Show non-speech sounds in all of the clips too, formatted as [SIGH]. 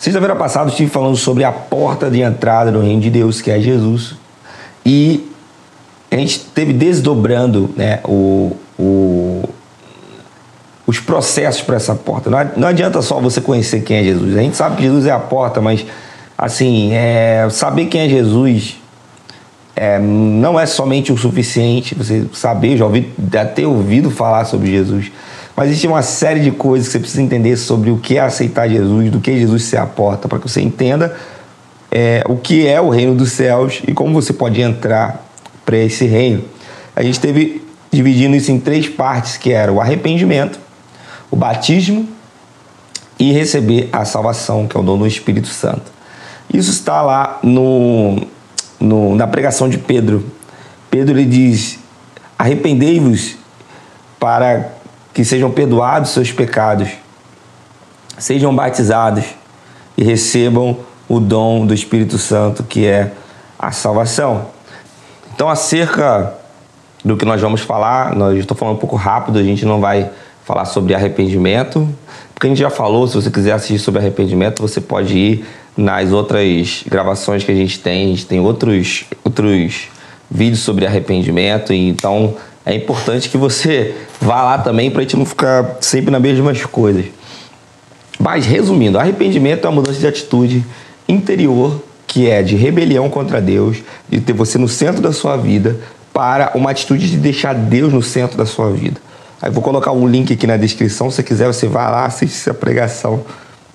Sexta-feira passada estive falando sobre a porta de entrada no reino de Deus, que é Jesus. E a gente esteve desdobrando né, o, o, os processos para essa porta. Não adianta só você conhecer quem é Jesus. A gente sabe que Jesus é a porta, mas assim, é, saber quem é Jesus é, não é somente o suficiente. Você saber, já ouvi, ter ouvido falar sobre Jesus. Mas existe uma série de coisas que você precisa entender sobre o que é aceitar Jesus, do que Jesus ser a porta, para que você entenda é, o que é o reino dos céus e como você pode entrar para esse reino. A gente teve dividindo isso em três partes, que era o arrependimento, o batismo e receber a salvação, que é o dom do Espírito Santo. Isso está lá no, no na pregação de Pedro. Pedro ele diz: arrependei-vos para que sejam perdoados seus pecados, sejam batizados e recebam o dom do Espírito Santo, que é a salvação. Então, acerca do que nós vamos falar, nós estou falando um pouco rápido, a gente não vai falar sobre arrependimento, porque a gente já falou, se você quiser assistir sobre arrependimento, você pode ir nas outras gravações que a gente tem, a gente tem outros, outros vídeos sobre arrependimento, então é importante que você vá lá também para a gente não ficar sempre nas mesmas coisas. Mas, resumindo, arrependimento é uma mudança de atitude interior que é de rebelião contra Deus, de ter você no centro da sua vida, para uma atitude de deixar Deus no centro da sua vida. Aí vou colocar um link aqui na descrição, se você quiser você vai lá, assiste essa pregação,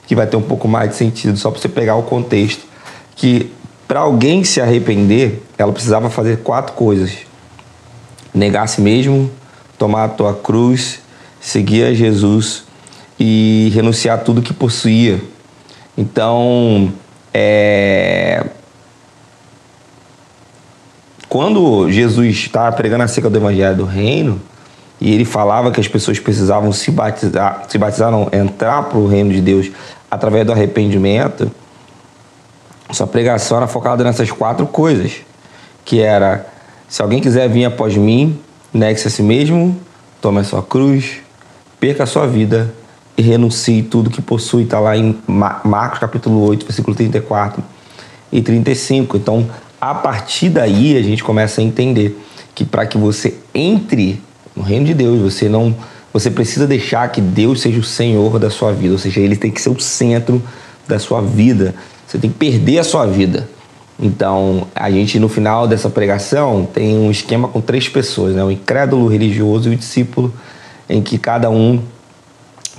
que vai ter um pouco mais de sentido, só para você pegar o contexto. Que para alguém se arrepender, ela precisava fazer quatro coisas: negar a si mesmo, tomar a tua cruz, seguir a Jesus e renunciar a tudo que possuía. Então, é... Quando Jesus estava pregando acerca do Evangelho do Reino, e ele falava que as pessoas precisavam se batizar, se batizar não, entrar para o reino de Deus através do arrependimento, sua pregação era focada nessas quatro coisas, que era, se alguém quiser vir após mim, negue-se a si mesmo, tome a sua cruz, perca a sua vida e renuncie tudo que possui. Está lá em Marcos capítulo 8, versículo 34 e 35. Então, a partir daí, a gente começa a entender que para que você entre no reino de Deus, você não você precisa deixar que Deus seja o Senhor da sua vida, ou seja, ele tem que ser o centro da sua vida. Você tem que perder a sua vida. Então, a gente no final dessa pregação tem um esquema com três pessoas, né? O incrédulo, o religioso e o discípulo, em que cada um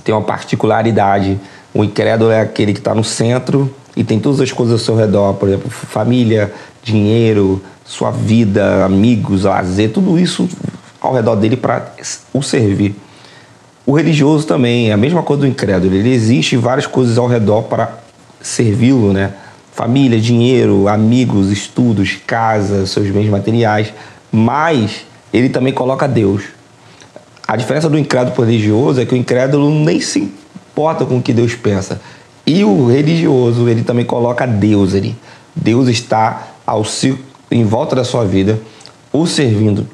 tem uma particularidade. O incrédulo é aquele que está no centro e tem todas as coisas ao seu redor, por exemplo, família, dinheiro, sua vida, amigos, lazer, tudo isso ao redor dele para o servir. O religioso também é a mesma coisa do incrédulo, ele existe várias coisas ao redor para servi-lo, né? Família, dinheiro, amigos, estudos, casa, seus bens materiais, mas ele também coloca Deus a diferença do incrédulo religioso é que o incrédulo nem se importa com o que Deus pensa. E o religioso, ele também coloca Deus ali. Deus está ao em volta da sua vida, o servindo.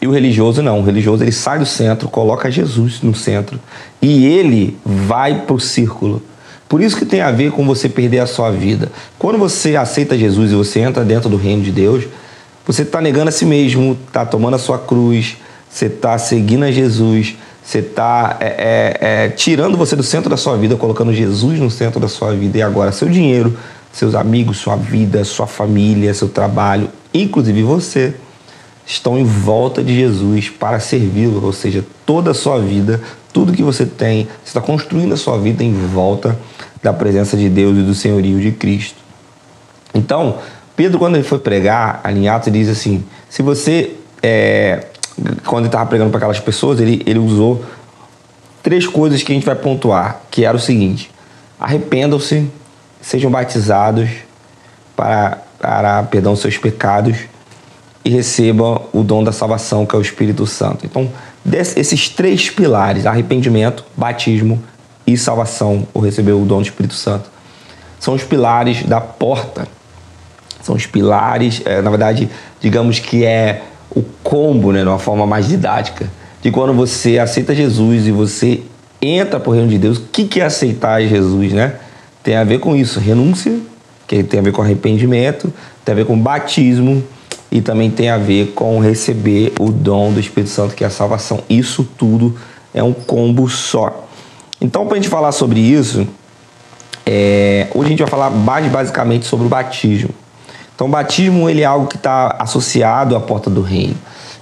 E o religioso não. O religioso ele sai do centro, coloca Jesus no centro e ele vai para o círculo. Por isso que tem a ver com você perder a sua vida. Quando você aceita Jesus e você entra dentro do reino de Deus, você está negando a si mesmo, está tomando a sua cruz, você está seguindo a Jesus, você está é, é, é, tirando você do centro da sua vida, colocando Jesus no centro da sua vida e agora seu dinheiro, seus amigos, sua vida, sua família, seu trabalho, inclusive você, estão em volta de Jesus para servi-lo, ou seja, toda a sua vida, tudo que você tem, você está construindo a sua vida em volta da presença de Deus e do senhorio de Cristo. Então, Pedro, quando ele foi pregar, alinhado, ele diz assim: se você é, quando ele estava pregando para aquelas pessoas, ele, ele usou três coisas que a gente vai pontuar, que era o seguinte: arrependam-se, sejam batizados para, para perdão seus pecados e recebam o dom da salvação, que é o Espírito Santo. Então, esses três pilares, arrependimento, batismo e salvação, ou receber o dom do Espírito Santo, são os pilares da porta. São os pilares, é, na verdade, digamos que é o combo, né, de uma forma mais didática, de quando você aceita Jesus e você entra para o reino de Deus. O que, que é aceitar Jesus, né? tem a ver com isso, renúncia, que tem a ver com arrependimento, tem a ver com batismo e também tem a ver com receber o dom do Espírito Santo, que é a salvação. Isso tudo é um combo só. Então, para a gente falar sobre isso, é, hoje a gente vai falar mais basicamente sobre o batismo. Então, o batismo ele é algo que está associado à porta do reino.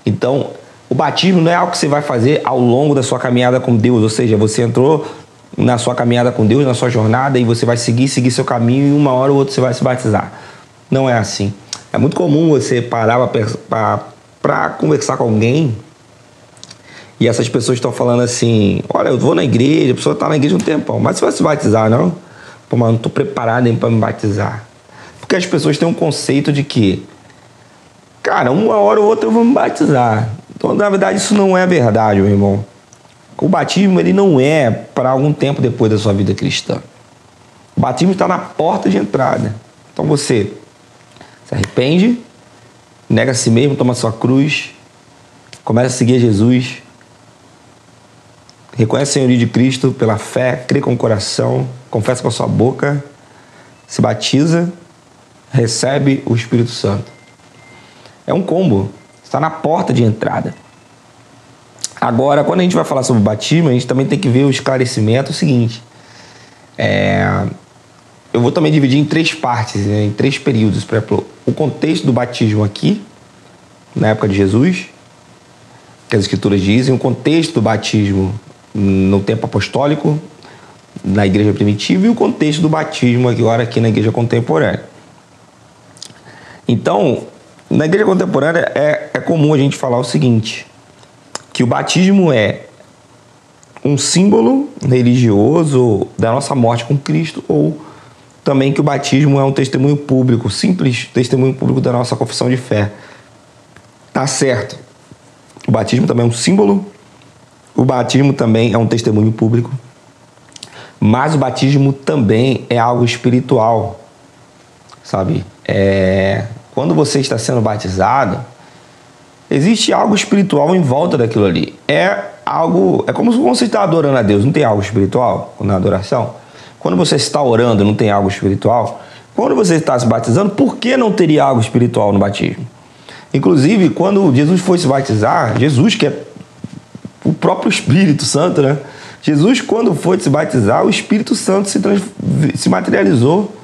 Então, o batismo não é algo que você vai fazer ao longo da sua caminhada com Deus, ou seja, você entrou na sua caminhada com Deus, na sua jornada, e você vai seguir, seguir seu caminho, e uma hora ou outra você vai se batizar. Não é assim. É muito comum você parar para conversar com alguém e essas pessoas estão falando assim: olha, eu vou na igreja, a pessoa está na igreja um tempão, mas você vai se batizar, não? Pô, mas não estou preparado para me batizar. Porque as pessoas têm um conceito de que, cara, uma hora ou outra eu vou me batizar. Então, na verdade, isso não é verdade, meu irmão. O batismo ele não é para algum tempo depois da sua vida cristã. O batismo está na porta de entrada. Então você se arrepende, nega a si mesmo, toma sua cruz, começa a seguir Jesus, reconhece o senhorio de Cristo pela fé, crê com o coração, confessa com a sua boca, se batiza, recebe o Espírito Santo. É um combo, está na porta de entrada. Agora, quando a gente vai falar sobre batismo, a gente também tem que ver o esclarecimento o seguinte. É, eu vou também dividir em três partes, né, em três períodos. Por exemplo, o contexto do batismo aqui, na época de Jesus, que as escrituras dizem, o contexto do batismo no tempo apostólico, na igreja primitiva, e o contexto do batismo agora aqui na igreja contemporânea. Então, na igreja contemporânea é, é comum a gente falar o seguinte, que o batismo é um símbolo religioso da nossa morte com Cristo ou também que o batismo é um testemunho público, simples testemunho público da nossa confissão de fé. Tá certo. O batismo também é um símbolo, o batismo também é um testemunho público, mas o batismo também é algo espiritual, sabe? É... Quando você está sendo batizado, existe algo espiritual em volta daquilo ali. É algo, é como se você está adorando a Deus, não tem algo espiritual na adoração? Quando você está orando, não tem algo espiritual? Quando você está se batizando, por que não teria algo espiritual no batismo? Inclusive, quando Jesus foi se batizar, Jesus, que é o próprio Espírito Santo, né? Jesus, quando foi se batizar, o Espírito Santo se, trans... se materializou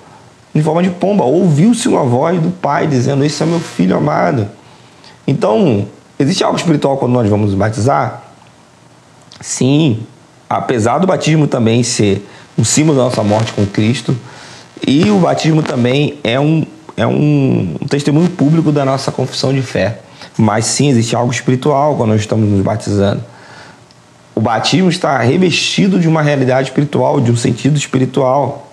em forma de pomba. Ouviu-se uma voz do Pai dizendo: Esse é meu filho amado. Então, existe algo espiritual quando nós vamos batizar? Sim, apesar do batismo também ser um símbolo da nossa morte com Cristo. E o batismo também é um, é um testemunho público da nossa confissão de fé. Mas sim, existe algo espiritual quando nós estamos nos batizando. O batismo está revestido de uma realidade espiritual, de um sentido espiritual.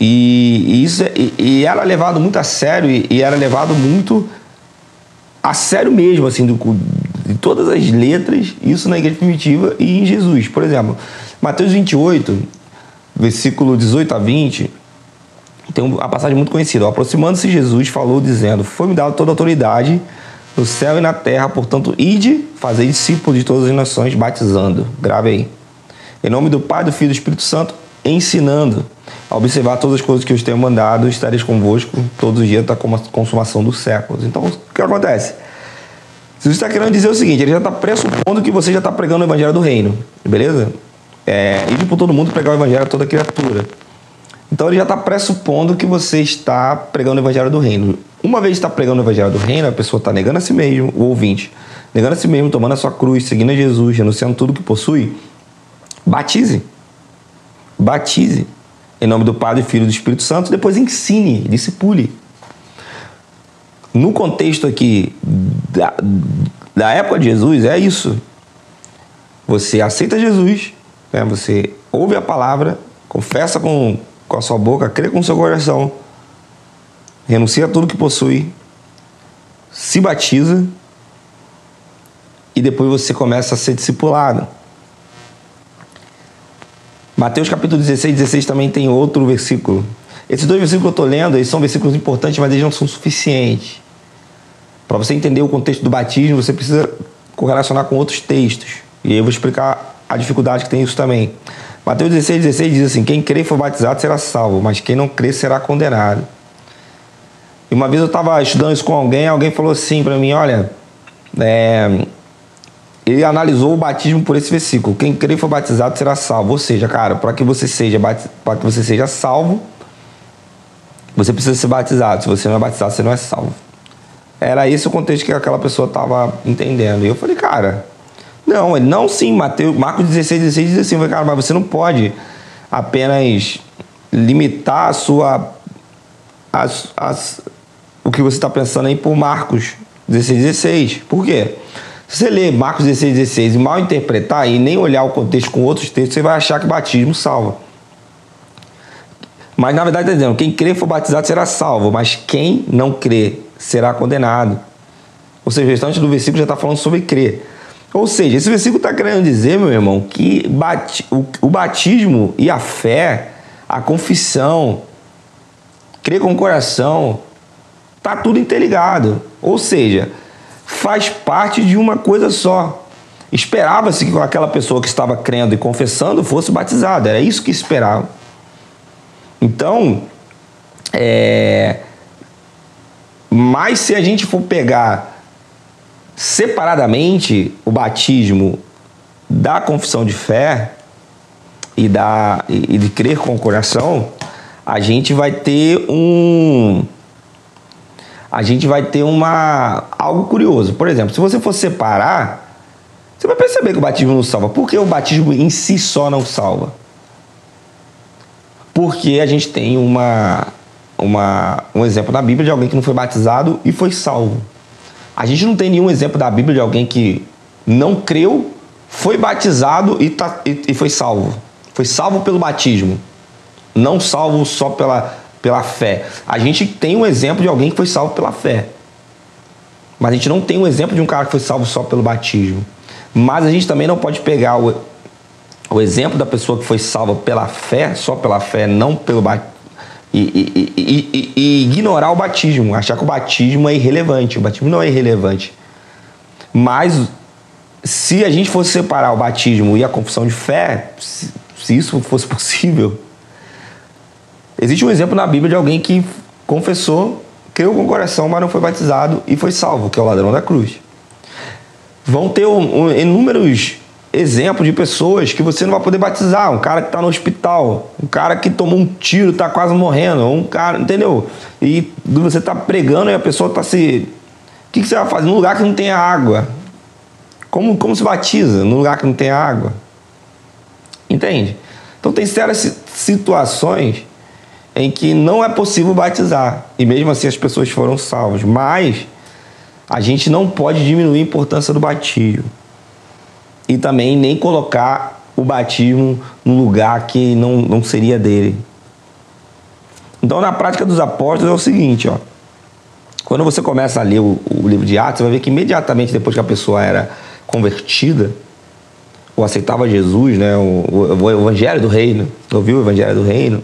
E, e isso é, e, e, era levado muito a sério e, e, era levado muito a sério mesmo, assim, do, de todas as letras, isso na igreja primitiva e em Jesus. Por exemplo, Mateus 28, versículo 18 a 20, tem uma passagem muito conhecida. Aproximando-se Jesus, falou dizendo: Foi-me dado toda a autoridade no céu e na terra, portanto, ide, fazer discípulos de todas as nações, batizando. Grave aí. Em nome do Pai, do Filho e do Espírito Santo, ensinando a observar todas as coisas que eu tenho mandado, estareis convosco todos os dias da consumação dos séculos. Então, o que acontece? Jesus está querendo dizer o seguinte: ele já está pressupondo que você já está pregando o evangelho do reino, beleza? é, ir por todo mundo pregar o evangelho a toda criatura. Então ele já está pressupondo que você está pregando o evangelho do reino. Uma vez está pregando o evangelho do reino, a pessoa está negando a si mesmo, o ouvinte, negando a si mesmo, tomando a sua cruz, seguindo a Jesus, renunciando tudo que possui, batize. Batize. Em nome do Pai, do Filho e do Espírito Santo, depois ensine, discipule. No contexto aqui da, da época de Jesus, é isso. Você aceita Jesus, né? Você ouve a palavra, confessa com, com a sua boca, crê com o seu coração, renuncia a tudo que possui, se batiza e depois você começa a ser discipulado. Mateus capítulo 16, 16 também tem outro versículo. Esses dois versículos que eu estou lendo, eles são versículos importantes, mas eles não são suficientes. Para você entender o contexto do batismo, você precisa correlacionar com outros textos. E aí eu vou explicar a dificuldade que tem isso também. Mateus 16, 16 diz assim: Quem crê e for batizado será salvo, mas quem não crê será condenado. E uma vez eu estava estudando isso com alguém, alguém falou assim para mim: Olha, é, ele analisou o batismo por esse versículo: Quem crê e for batizado será salvo. Ou seja, cara, para que você seja para que você seja salvo, você precisa ser batizado. Se você não é batizado, você não é salvo. Era esse o contexto que aquela pessoa estava entendendo. E eu falei, cara, não, ele não sim, Mateus, Marcos 16, 16 diz assim, cara, mas você não pode apenas limitar a sua as, as, o que você está pensando aí por Marcos 16, 16. Por quê? Se você ler Marcos 16, 16 e mal interpretar e nem olhar o contexto com outros textos, você vai achar que batismo salva. Mas na verdade está dizendo, quem crê for batizado será salvo, mas quem não crê será condenado. Ou seja, o restante do versículo já está falando sobre crer. Ou seja, esse versículo está querendo dizer, meu irmão, que o batismo e a fé, a confissão, crer com o coração, tá tudo interligado. Ou seja, faz parte de uma coisa só. Esperava-se que aquela pessoa que estava crendo e confessando fosse batizada. Era isso que esperava. Então, é... mas se a gente for pegar separadamente o batismo da confissão de fé e, da, e de crer com o coração, a gente vai ter um a gente vai ter uma algo curioso. Por exemplo, se você for separar, você vai perceber que o batismo não salva. Por que o batismo em si só não salva? Porque a gente tem uma, uma, um exemplo na Bíblia de alguém que não foi batizado e foi salvo. A gente não tem nenhum exemplo da Bíblia de alguém que não creu, foi batizado e, tá, e, e foi salvo. Foi salvo pelo batismo, não salvo só pela, pela fé. A gente tem um exemplo de alguém que foi salvo pela fé. Mas a gente não tem um exemplo de um cara que foi salvo só pelo batismo. Mas a gente também não pode pegar o, o exemplo da pessoa que foi salva pela fé, só pela fé, não pelo batismo e, e, e, e, ignorar o batismo, achar que o batismo é irrelevante. O batismo não é irrelevante. Mas se a gente fosse separar o batismo e a confissão de fé, se, se isso fosse [LAUGHS] possível, existe um exemplo na Bíblia de alguém que confessou, creu com o coração, mas não foi batizado e foi salvo, que é o ladrão da cruz. Vão ter um, um, inúmeros exemplo de pessoas que você não vai poder batizar. Um cara que está no hospital, um cara que tomou um tiro, está quase morrendo, um cara, entendeu? E você está pregando e a pessoa está se. O que, que, você vai fazer? Num lugar que não tem água. Como, como se batiza num lugar que não tem água? Entende? Então tem sérias situações em que não é possível batizar. E mesmo assim as pessoas foram salvas. Mas a gente não pode diminuir a importância do batismo e também nem colocar o batismo no lugar que não, não seria dele. Então, na prática dos apóstolos é o seguinte, ó. Quando você começa a ler o, o livro de Atos, você vai ver que imediatamente depois que a pessoa era convertida, ou aceitava Jesus, né, o, o, o evangelho do reino, ouviu o evangelho do reino,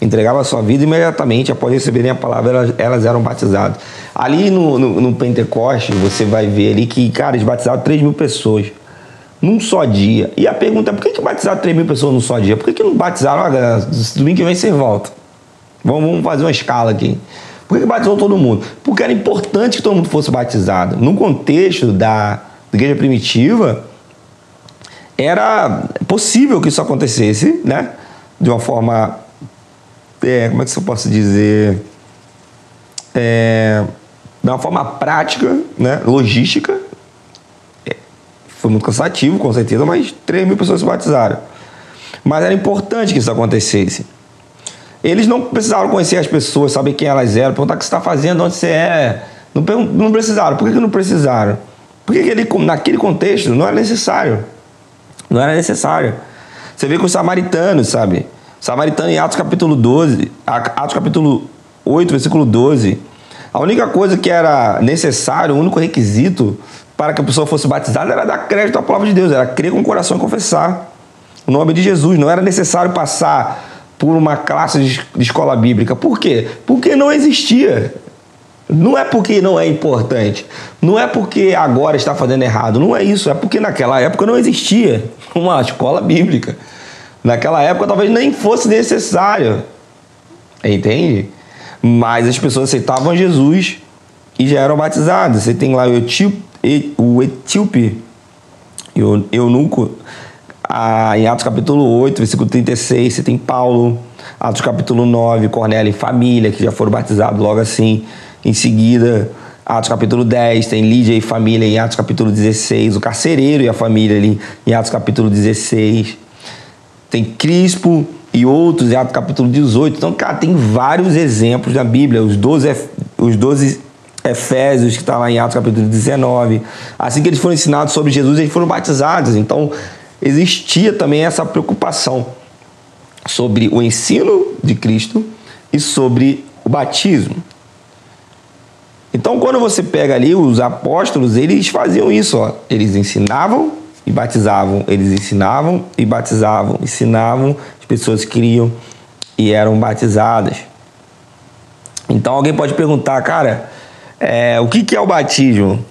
entregava a sua vida imediatamente após receberem a palavra, elas, elas eram batizadas. Ali no, no, no Pentecoste, você vai ver ali que, cara, eles batizaram 3 mil pessoas num só dia. E a pergunta é por que, que batizaram 3 mil pessoas num só dia? Por que, que não batizaram, olha, domingo que vem você volta? Vamos, vamos fazer uma escala aqui. Por que, que batizou todo mundo? Porque era importante que todo mundo fosse batizado. No contexto da, da igreja primitiva, era possível que isso acontecesse, né? De uma forma. É, como é que eu posso dizer? É, de uma forma prática, né? logística, foi muito cansativo, com certeza, mas 3 mil pessoas se batizaram. Mas era importante que isso acontecesse. Eles não precisaram conhecer as pessoas, saber quem elas eram, perguntar o que você está fazendo, onde você é. Não, não precisaram. Por que, que não precisaram? Porque ele, naquele contexto não era necessário. Não era necessário. Você vê com os samaritanos, sabe? Samaritano em Atos capítulo 12, Atos capítulo 8, versículo 12. A única coisa que era necessário, o único requisito para que a pessoa fosse batizada era dar crédito à palavra de Deus, era crer com o coração e confessar o nome de Jesus. Não era necessário passar por uma classe de escola bíblica. Por quê? Porque não existia. Não é porque não é importante. Não é porque agora está fazendo errado. Não é isso. É porque naquela época não existia [LAUGHS] uma escola bíblica. Naquela época talvez nem fosse necessário. Entende? Mas as pessoas aceitavam Jesus e já eram batizadas. Você tem lá o etíope, o etíope eunuco, em Atos capítulo 8, versículo 36, você tem Paulo, Atos capítulo 9, Cornélio e família, que já foram batizados logo assim. Em seguida, Atos capítulo 10, tem Lídia e família em Atos capítulo 16, o carcereiro e a família ali em Atos capítulo 16. Tem Crispo e outros em Atos capítulo 18. Então, cara, tem vários exemplos na Bíblia. Os 12, os 12 Efésios, que está lá em Atos capítulo 19. Assim que eles foram ensinados sobre Jesus, eles foram batizados. Então, existia também essa preocupação sobre o ensino de Cristo e sobre o batismo. Então, quando você pega ali os apóstolos, eles faziam isso, ó. Eles ensinavam e batizavam, eles ensinavam e batizavam, ensinavam, as pessoas criam e eram batizadas. Então, alguém pode perguntar, cara, é, o que, que é o batismo?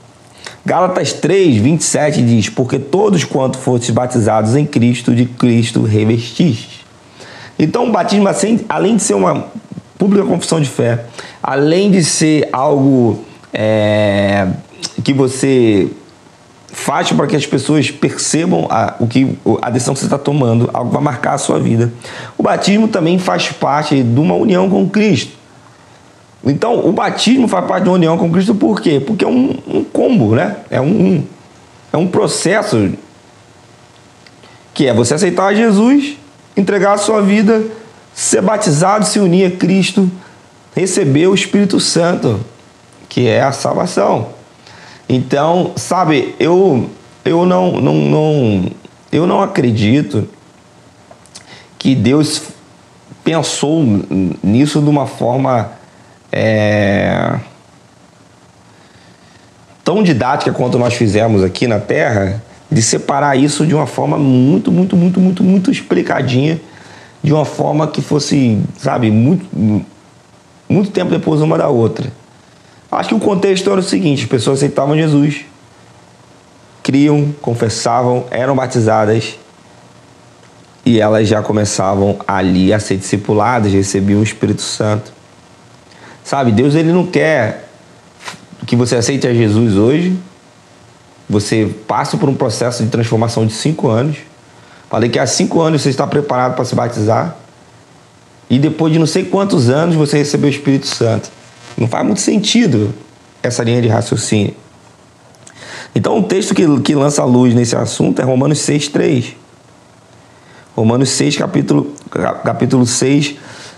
Gálatas 3, 27 diz: Porque todos quanto fostes batizados em Cristo, de Cristo revestistes. Então, o batismo, assim, além de ser uma pública confissão de fé, além de ser algo é, que você faz para que as pessoas percebam a, o que, a decisão que você está tomando, algo que vai marcar a sua vida, o batismo também faz parte de uma união com Cristo. Então, o batismo faz parte de uma união com Cristo por quê? Porque é um, um combo, né? É um, é um processo que é você aceitar Jesus, entregar a sua vida, ser batizado, se unir a Cristo, receber o Espírito Santo, que é a salvação. Então, sabe, eu, eu não, não, não, eu não acredito que Deus pensou nisso de uma forma é, tão didática quanto nós fizemos aqui na Terra, de separar isso de uma forma muito, muito, muito, muito, muito explicadinha, de uma forma que fosse, sabe, muito, muito tempo depois uma da outra. Acho que o contexto era o seguinte: as pessoas aceitavam Jesus, criam, confessavam, eram batizadas e elas já começavam ali a ser discipuladas, recebiam o Espírito Santo. Sabe, Deus ele não quer que você aceite a Jesus hoje, você passe por um processo de transformação de cinco anos. Falei que há cinco anos você está preparado para se batizar. E depois de não sei quantos anos você recebeu o Espírito Santo. Não faz muito sentido essa linha de raciocínio. Então, o texto que, que lança a luz nesse assunto é Romanos 6, 3. Romanos 6, capítulo, capítulo 6,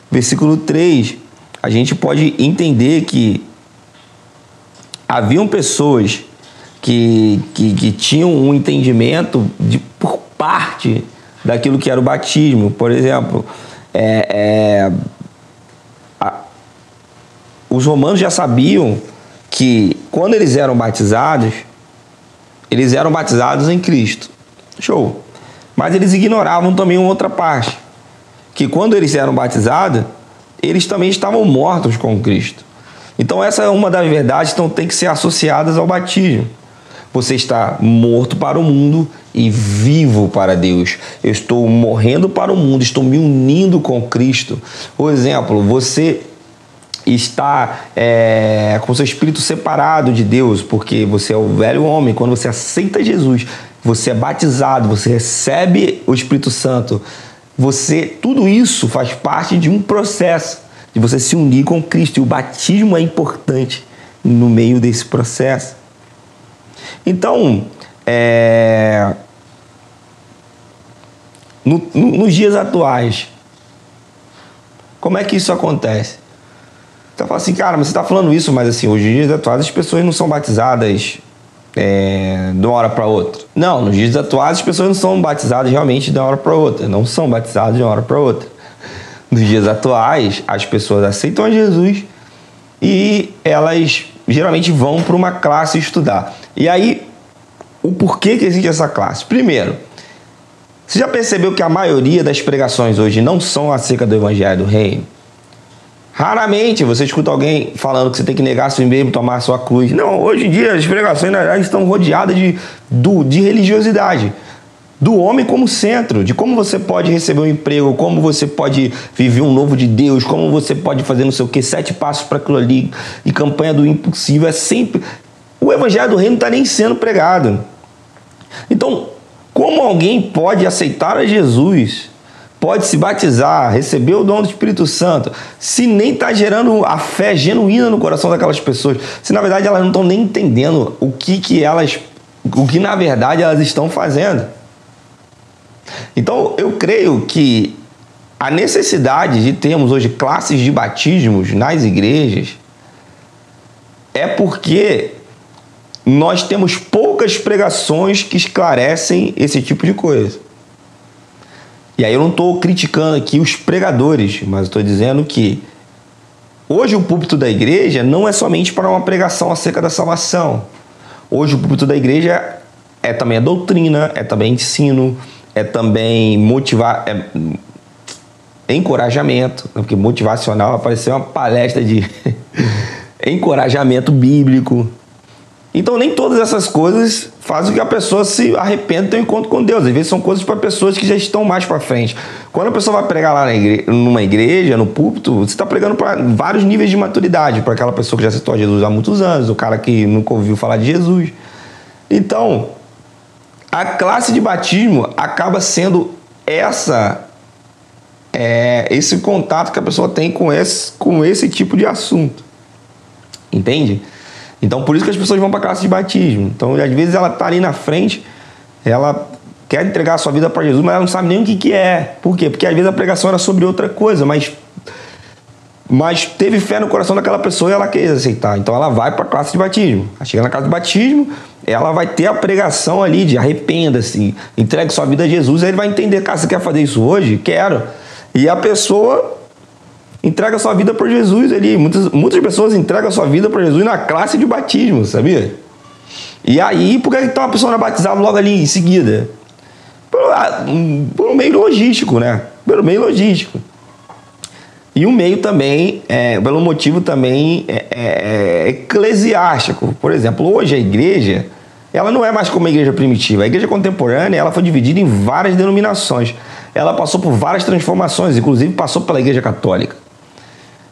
versículo 3 a gente pode entender que haviam pessoas que, que, que tinham um entendimento de, por parte daquilo que era o batismo. Por exemplo, é, é, a, os romanos já sabiam que quando eles eram batizados, eles eram batizados em Cristo. Show. Mas eles ignoravam também uma outra parte, que quando eles eram batizados, eles também estavam mortos com Cristo. Então essa é uma das verdades que então, tem que ser associadas ao batismo. Você está morto para o mundo e vivo para Deus. Eu estou morrendo para o mundo, estou me unindo com Cristo. Por exemplo, você está é, com seu espírito separado de Deus, porque você é o velho homem. Quando você aceita Jesus, você é batizado, você recebe o Espírito Santo você, tudo isso faz parte de um processo de você se unir com Cristo e o batismo é importante no meio desse processo. Então, é, no, no, nos dias atuais, como é que isso acontece? Você fala assim, cara, mas você está falando isso, mas assim, hoje em dias atuais as pessoas não são batizadas é, de uma hora para outra. Não, nos dias atuais as pessoas não são batizadas realmente de uma hora para outra, não são batizadas de uma hora para outra. Nos dias atuais, as pessoas aceitam a Jesus e elas geralmente vão para uma classe estudar. E aí, o porquê que existe essa classe? Primeiro, você já percebeu que a maioria das pregações hoje não são acerca do Evangelho do Reino? Raramente você escuta alguém falando que você tem que negar seu mesmo, tomar sua cruz. Não, hoje em dia as pregações na verdade estão rodeadas de, do, de religiosidade. do homem como centro, de como você pode receber um emprego, como você pode viver um novo de Deus, como você pode fazer não sei o que, sete passos para aquilo ali, e campanha do impossível. É sempre. O evangelho do reino não está nem sendo pregado. Então, como alguém pode aceitar a Jesus, pode se batizar, receber o dom do Espírito Santo, se nem está gerando a fé genuína no coração daquelas pessoas, se na verdade elas não estão nem entendendo o que, que elas, o que na verdade elas estão fazendo. Então eu creio que a necessidade de termos hoje classes de batismos nas igrejas é porque nós temos poucas pregações que esclarecem esse tipo de coisa. E aí eu não estou criticando aqui os pregadores, mas estou dizendo que hoje o púlpito da igreja não é somente para uma pregação acerca da salvação. Hoje o púlpito da igreja é também a doutrina, é também ensino, é também motivar, é, encorajamento, né? porque motivacional apareceu uma palestra de [LAUGHS] encorajamento bíblico, então, nem todas essas coisas fazem com que a pessoa se arrependa tenha um encontro com Deus. Às vezes são coisas para pessoas que já estão mais para frente. Quando a pessoa vai pregar lá igreja, numa igreja, no púlpito, você está pregando para vários níveis de maturidade. Para aquela pessoa que já citou Jesus há muitos anos, o cara que nunca ouviu falar de Jesus. Então, a classe de batismo acaba sendo essa é, esse contato que a pessoa tem com esse, com esse tipo de assunto. Entende? Então, por isso que as pessoas vão para a classe de batismo. Então, às vezes ela está ali na frente, ela quer entregar a sua vida para Jesus, mas ela não sabe nem o que, que é. Por quê? Porque às vezes a pregação era sobre outra coisa, mas, mas teve fé no coração daquela pessoa e ela quer aceitar. Então, ela vai para a classe de batismo. Ela chega na classe de batismo, ela vai ter a pregação ali de arrependa-se, entregue sua vida a Jesus, aí ele vai entender, cara, você quer fazer isso hoje? Quero. E a pessoa entrega sua vida para Jesus ali. Muitas, muitas pessoas entregam sua vida para Jesus na classe de batismo, sabia? E aí, por que então a pessoa não é batizada logo ali em seguida? Por, ah, por um meio logístico, né? Pelo meio logístico. E um meio também, é, pelo motivo também é, é, é, eclesiástico. Por exemplo, hoje a igreja, ela não é mais como a igreja primitiva. A igreja contemporânea, ela foi dividida em várias denominações. Ela passou por várias transformações, inclusive passou pela igreja católica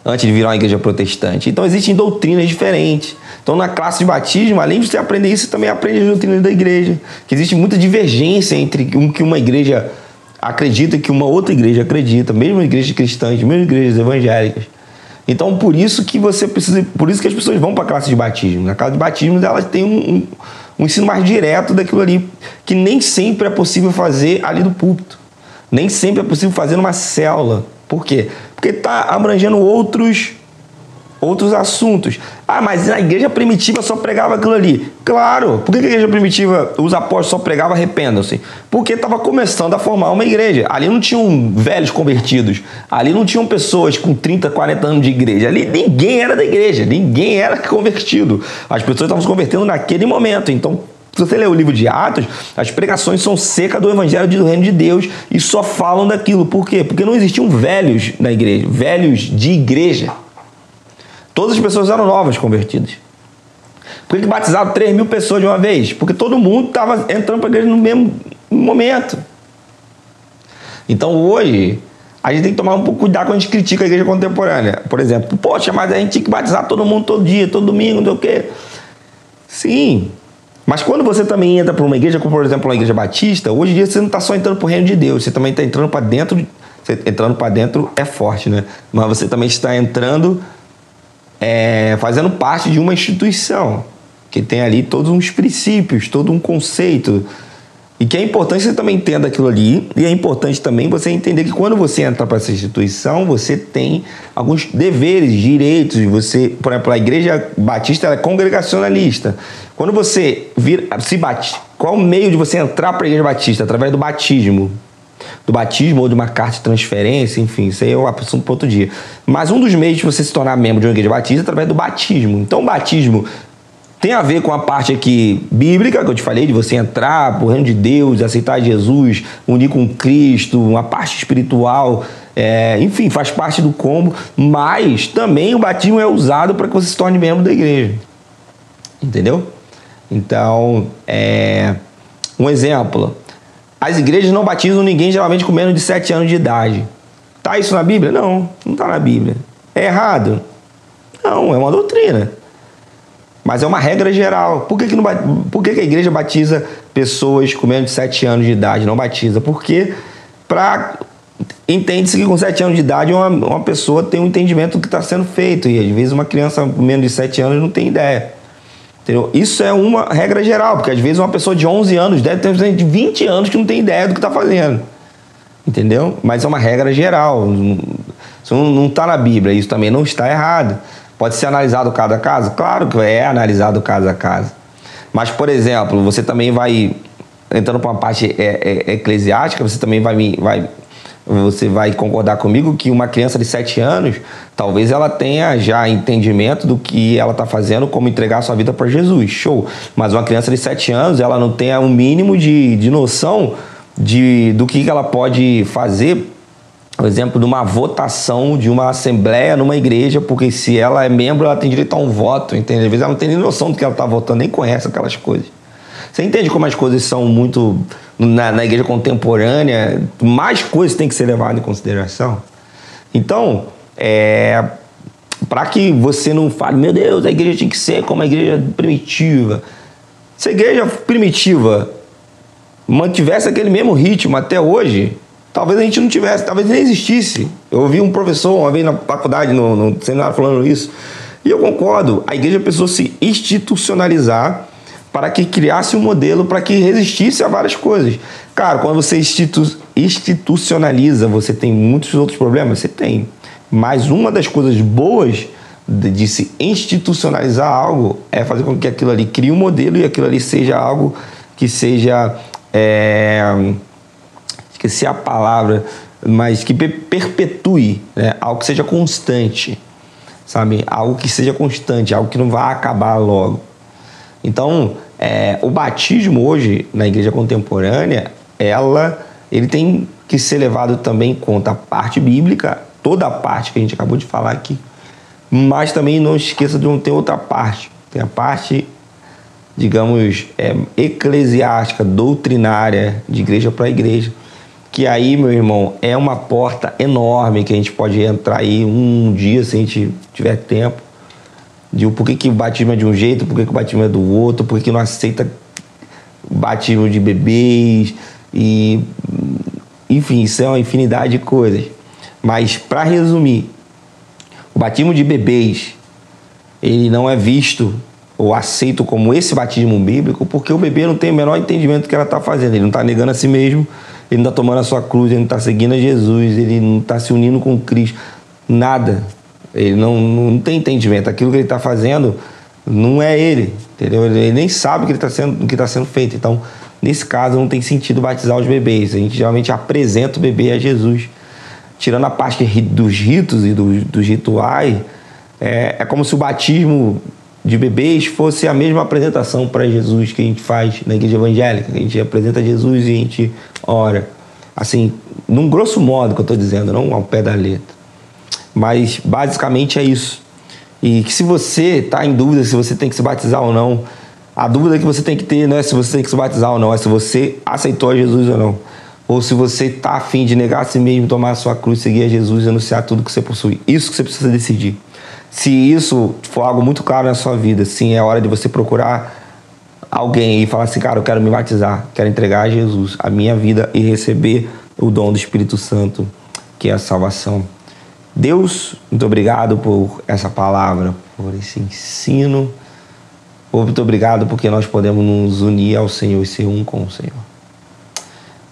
antes de virar uma igreja protestante. Então existem doutrinas diferentes. Então na classe de batismo, além de você aprender isso, você também aprende as doutrinas da igreja. Que existe muita divergência entre o que uma igreja acredita que uma outra igreja acredita, mesmo igrejas cristãs, mesmo igrejas evangélicas. Então por isso que você precisa, por isso que as pessoas vão para a classe de batismo. Na classe de batismo elas têm um, um, um ensino mais direto daquilo ali, que nem sempre é possível fazer ali do púlpito. Nem sempre é possível fazer numa célula. Por quê? Porque está abrangendo outros outros assuntos. Ah, mas na igreja primitiva só pregava aquilo ali. Claro, por que a igreja primitiva, os apóstolos só pregavam arrependam-se? Porque estava começando a formar uma igreja. Ali não tinham velhos convertidos. Ali não tinham pessoas com 30, 40 anos de igreja. Ali ninguém era da igreja, ninguém era convertido. As pessoas estavam se convertendo naquele momento. Então se você ler o livro de Atos, as pregações são secas do Evangelho do Reino de Deus e só falam daquilo. Por quê? Porque não existiam velhos na igreja, velhos de igreja. Todas as pessoas eram novas convertidas. Por que batizaram 3 mil pessoas de uma vez? Porque todo mundo estava entrando para a igreja no mesmo momento. Então hoje, a gente tem que tomar um pouco cuidado quando a gente critica a igreja contemporânea. Por exemplo, poxa, mas a gente tinha que batizar todo mundo todo dia, todo domingo, não sei o quê. Sim, mas quando você também entra para uma igreja, como por exemplo uma igreja batista, hoje em dia você não está só entrando para o reino de Deus, você também está entrando para dentro. Você, entrando para dentro é forte, né? Mas você também está entrando, é, fazendo parte de uma instituição que tem ali todos uns princípios, todo um conceito. E que é importante você também entenda aquilo ali, e é importante também você entender que quando você entra para essa instituição, você tem alguns deveres, direitos, você, por exemplo, a igreja batista é congregacionalista. Quando você vir, se bate, qual o meio de você entrar para a igreja batista? Através do batismo. Do batismo ou de uma carta de transferência, enfim, isso aí é um assunto para outro dia. Mas um dos meios de você se tornar membro de uma igreja batista é através do batismo. Então, o batismo tem a ver com a parte aqui bíblica, que eu te falei, de você entrar por reino de Deus, aceitar Jesus, unir com Cristo, uma parte espiritual, é, enfim, faz parte do combo, mas também o batismo é usado para que você se torne membro da igreja. Entendeu? Então, é, um exemplo. as igrejas não batizam ninguém geralmente com menos de 7 anos de idade. Tá isso na Bíblia? Não, não está na Bíblia. É errado? Não, é uma doutrina. Mas é uma regra geral. Por que, que, não, por que, que a igreja batiza pessoas com menos de 7 anos de idade? Não batiza? Porque para entende-se que com 7 anos de idade uma, uma pessoa tem um entendimento do que está sendo feito. E às vezes uma criança com menos de 7 anos não tem ideia. Entendeu? Isso é uma regra geral, porque às vezes uma pessoa de 11 anos deve ter de 20 anos que não tem ideia do que está fazendo. Entendeu? Mas é uma regra geral. Isso não está na Bíblia, isso também não está errado. Pode ser analisado caso a caso? Claro que é analisado caso a caso. Mas, por exemplo, você também vai, entrando para uma parte é, é, eclesiástica, você também vai, vai, você vai concordar comigo que uma criança de 7 anos, talvez ela tenha já entendimento do que ela está fazendo, como entregar sua vida para Jesus. Show. Mas uma criança de 7 anos, ela não tem um mínimo de, de noção de, do que ela pode fazer por exemplo, de uma votação de uma assembleia numa igreja, porque se ela é membro, ela tem direito a um voto, entende? Às vezes ela não tem nem noção do que ela está votando, nem conhece aquelas coisas. Você entende como as coisas são muito. Na, na igreja contemporânea, mais coisas têm que ser levadas em consideração? Então, é, para que você não fale, meu Deus, a igreja tinha que ser como a igreja primitiva. Se a igreja primitiva mantivesse aquele mesmo ritmo até hoje, talvez a gente não tivesse, talvez nem existisse. Eu ouvi um professor uma vez na faculdade, no, no seminário, falando isso. E eu concordo, a igreja precisou se institucionalizar para que criasse um modelo para que resistisse a várias coisas. Cara, quando você institu institucionaliza, você tem muitos outros problemas? Você tem. Mas uma das coisas boas de, de se institucionalizar algo é fazer com que aquilo ali crie um modelo e aquilo ali seja algo que seja. É, esqueci a palavra, mas que perpetue, né? algo que seja constante, sabe? Algo que seja constante, algo que não vá acabar logo. Então, é, o batismo hoje na igreja contemporânea, ela, ele tem que ser levado também em conta a parte bíblica, toda a parte que a gente acabou de falar aqui, mas também não esqueça de não ter outra parte. Tem a parte, digamos, é, eclesiástica, doutrinária, de igreja para igreja que aí, meu irmão, é uma porta enorme que a gente pode entrar aí um dia, se a gente tiver tempo, de por que, que o batismo é de um jeito, por que, que o batismo é do outro, por que, que não aceita batismo de bebês e enfim, isso é uma infinidade de coisas. Mas para resumir, o batismo de bebês ele não é visto ou aceito como esse batismo bíblico porque o bebê não tem o menor entendimento do que ela está fazendo, ele não está negando a si mesmo, ele não está tomando a sua cruz, ele não está seguindo a Jesus, ele não está se unindo com Cristo. Nada. Ele não, não tem entendimento. Aquilo que ele está fazendo não é ele, entendeu? Ele nem sabe o que está sendo, que está sendo feito. Então, nesse caso, não tem sentido batizar os bebês. A gente geralmente apresenta o bebê a Jesus. Tirando a parte dos ritos e dos, dos rituais, é, é como se o batismo de bebês fosse a mesma apresentação para Jesus que a gente faz na igreja evangélica, que a gente apresenta Jesus e a gente ora. Assim, num grosso modo que eu estou dizendo, não ao pé da letra. Mas basicamente é isso. E que se você está em dúvida se você tem que se batizar ou não, a dúvida que você tem que ter não é se você tem que se batizar ou não, é se você aceitou Jesus ou não. Ou se você está afim de negar a si mesmo, tomar a sua cruz, seguir a Jesus e anunciar tudo que você possui. Isso que você precisa decidir. Se isso for algo muito claro na sua vida, sim, é hora de você procurar alguém e falar assim, cara, eu quero me batizar, quero entregar a Jesus a minha vida e receber o dom do Espírito Santo, que é a salvação. Deus, muito obrigado por essa palavra, por esse ensino. Muito obrigado porque nós podemos nos unir ao Senhor e ser um com o Senhor.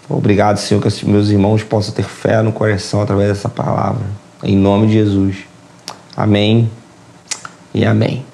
Obrigado, Senhor, que meus irmãos possam ter fé no coração através dessa palavra. Em nome de Jesus. Amém e amém.